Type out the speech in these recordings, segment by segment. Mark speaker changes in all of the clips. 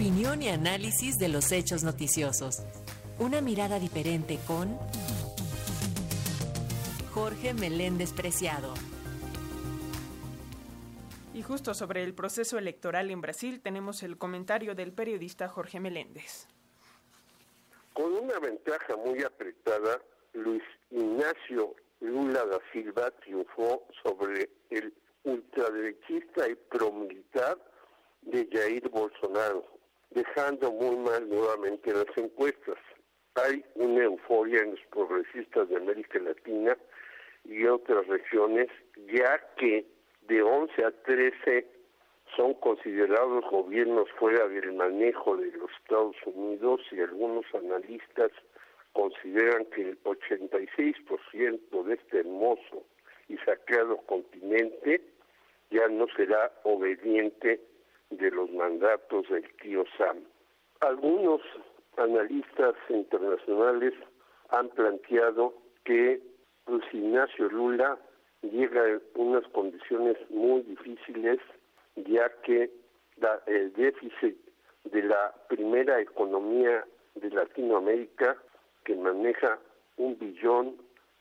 Speaker 1: Opinión y análisis de los hechos noticiosos. Una mirada diferente con Jorge Meléndez Preciado.
Speaker 2: Y justo sobre el proceso electoral en Brasil tenemos el comentario del periodista Jorge Meléndez.
Speaker 3: Con una ventaja muy apretada, Luis Ignacio Lula da Silva triunfó sobre el ultraderechista y promilitar de Jair Bolsonaro, dejando muy mal nuevamente las encuestas. Hay una euforia en los progresistas de América Latina y otras regiones, ya que de 11 a 13 son considerados gobiernos fuera del manejo de los Estados Unidos y algunos analistas consideran que el 86% de este hermoso y saqueado continente ya no será obediente de los mandatos del tío Sam. Algunos analistas internacionales han planteado que Luis Ignacio Lula llega en unas condiciones muy difíciles ya que el déficit de la primera economía de Latinoamérica que maneja un billón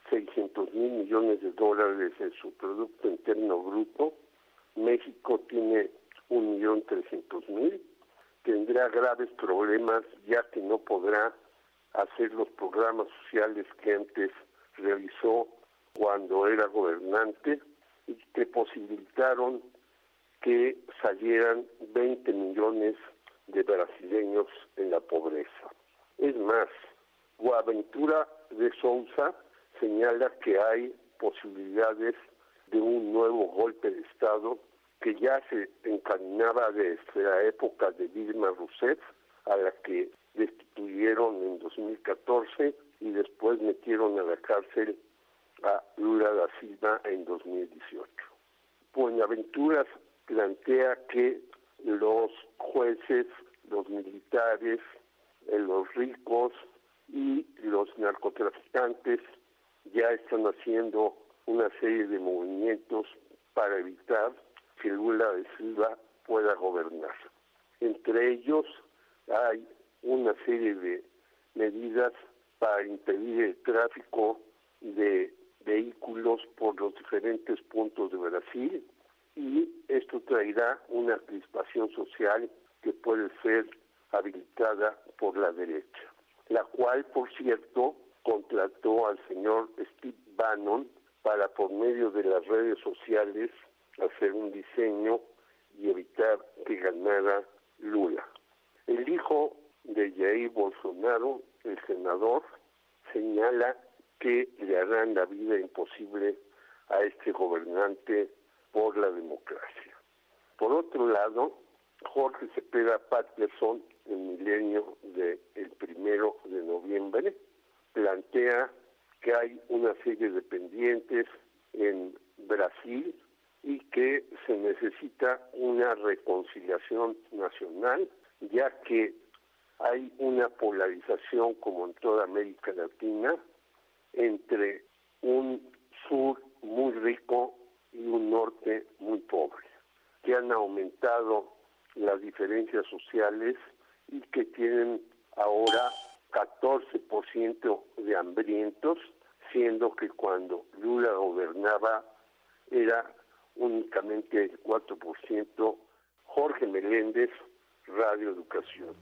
Speaker 3: seiscientos mil millones de dólares en su Producto Interno Bruto, México tiene un millón trescientos mil, tendrá graves problemas ya que no podrá hacer los programas sociales que antes realizó cuando era gobernante y que posibilitaron que salieran 20 millones de brasileños en la pobreza. Es más, Boaventura de Sousa señala que hay posibilidades de un nuevo golpe de Estado que ya se encaminaba desde la época de Dilma Rousseff, a la que destituyeron en 2014 y después metieron a la cárcel a Lula da Silva en 2018. Buenaventuras plantea que los jueces, los militares, eh, los ricos y los narcotraficantes ya están haciendo una serie de movimientos para evitar que Lula de Silva pueda gobernar. Entre ellos hay una serie de medidas para impedir el tráfico de vehículos por los diferentes puntos de Brasil y esto traerá una crispación social que puede ser habilitada por la derecha, la cual, por cierto, contrató al señor Steve Bannon para, por medio de las redes sociales, hacer un diseño y evitar que ganara Lula. El hijo de Jair Bolsonaro, el senador, señala que le harán la vida imposible a este gobernante por la democracia. Por otro lado, Jorge Cepeda Patterson, el milenio del el primero de noviembre, plantea que hay una serie de pendientes en Brasil y que se necesita una reconciliación nacional, ya que hay una polarización como en toda América Latina entre un sur muy rico y un norte muy pobre, que han aumentado las diferencias sociales y que tienen ahora 14% de hambrientos, siendo que cuando Lula gobernaba era únicamente el 4%. Jorge Meléndez, Radio Educación.